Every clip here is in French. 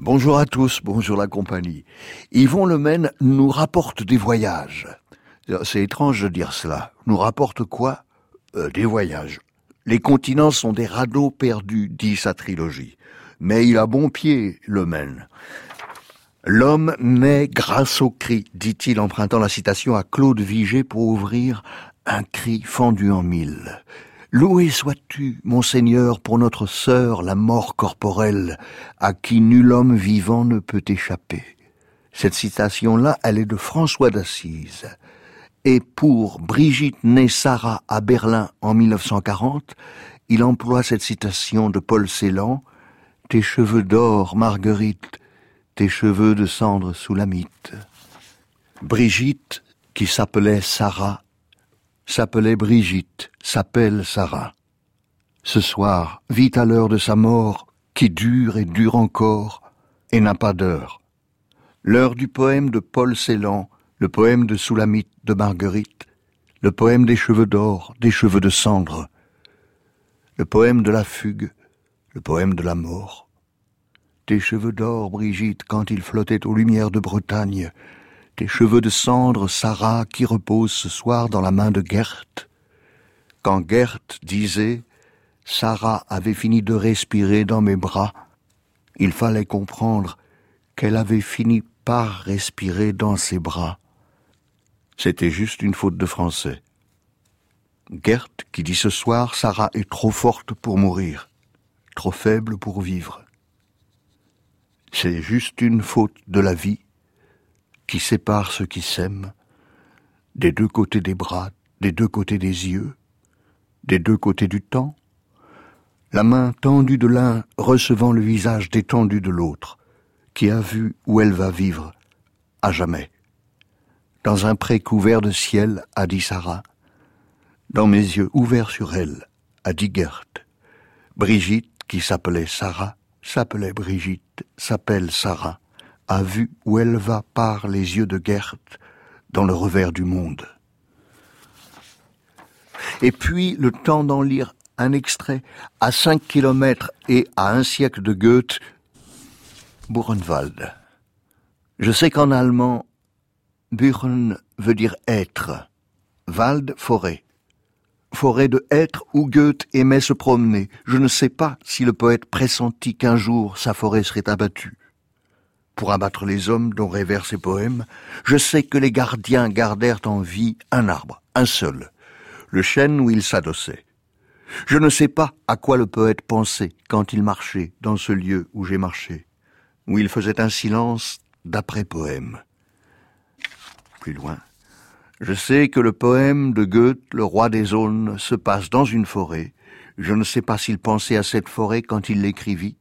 Bonjour à tous, bonjour la compagnie. Yvon Lemaine nous rapporte des voyages. C'est étrange de dire cela. Nous rapporte quoi? Euh, Des voyages. Les continents sont des radeaux perdus, dit sa trilogie. Mais il a bon pied, Lemaine. L'homme naît grâce au cri, dit-il, empruntant la citation à Claude Vigée pour ouvrir un cri fendu en mille. Loué sois-tu, mon Seigneur, pour notre sœur, la mort corporelle, à qui nul homme vivant ne peut échapper. Cette citation-là, elle est de François d'Assise. Et pour Brigitte née Sarah à Berlin en 1940, il emploie cette citation de Paul Celan, Tes cheveux d'or, Marguerite, tes cheveux de cendre sous la mythe. Brigitte, qui s'appelait Sarah, s'appelait Brigitte, s'appelle Sarah. Ce soir vit à l'heure de sa mort, qui dure et dure encore, et n'a pas d'heure. L'heure du poème de Paul Celan, le poème de Soulamite de Marguerite, le poème des cheveux d'or, des cheveux de cendre, le poème de la fugue, le poème de la mort tes cheveux d'or, Brigitte, quand ils flottaient aux lumières de Bretagne, tes cheveux de cendre, Sarah, qui repose ce soir dans la main de Gert. Quand Gert disait Sarah avait fini de respirer dans mes bras, il fallait comprendre qu'elle avait fini par respirer dans ses bras. C'était juste une faute de français. Gert qui dit ce soir Sarah est trop forte pour mourir, trop faible pour vivre. C'est juste une faute de la vie qui sépare ceux qui s'aiment des deux côtés des bras, des deux côtés des yeux, des deux côtés du temps, la main tendue de l'un recevant le visage détendu de l'autre, qui a vu où elle va vivre, à jamais. Dans un pré couvert de ciel, a dit Sarah, dans mes yeux ouverts sur elle, a dit Gert. Brigitte, qui s'appelait Sarah, s'appelait Brigitte, s'appelle Sarah, a vu où elle va par les yeux de Gert dans le revers du monde. Et puis le temps d'en lire un extrait à cinq kilomètres et à un siècle de Goethe, Buchenwald. Je sais qu'en allemand, Buchen veut dire être, Wald, forêt forêt de Hêtre où Goethe aimait se promener. Je ne sais pas si le poète pressentit qu'un jour sa forêt serait abattue. Pour abattre les hommes dont rêvèrent ses poèmes, je sais que les gardiens gardèrent en vie un arbre, un seul, le chêne où il s'adossait. Je ne sais pas à quoi le poète pensait quand il marchait dans ce lieu où j'ai marché, où il faisait un silence d'après poème. Plus loin, je sais que le poème de Goethe, Le roi des aulnes, se passe dans une forêt. Je ne sais pas s'il pensait à cette forêt quand il l'écrivit.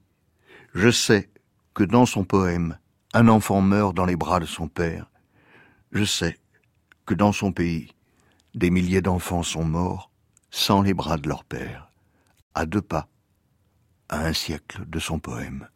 Je sais que dans son poème, un enfant meurt dans les bras de son père. Je sais que dans son pays, des milliers d'enfants sont morts sans les bras de leur père, à deux pas, à un siècle de son poème.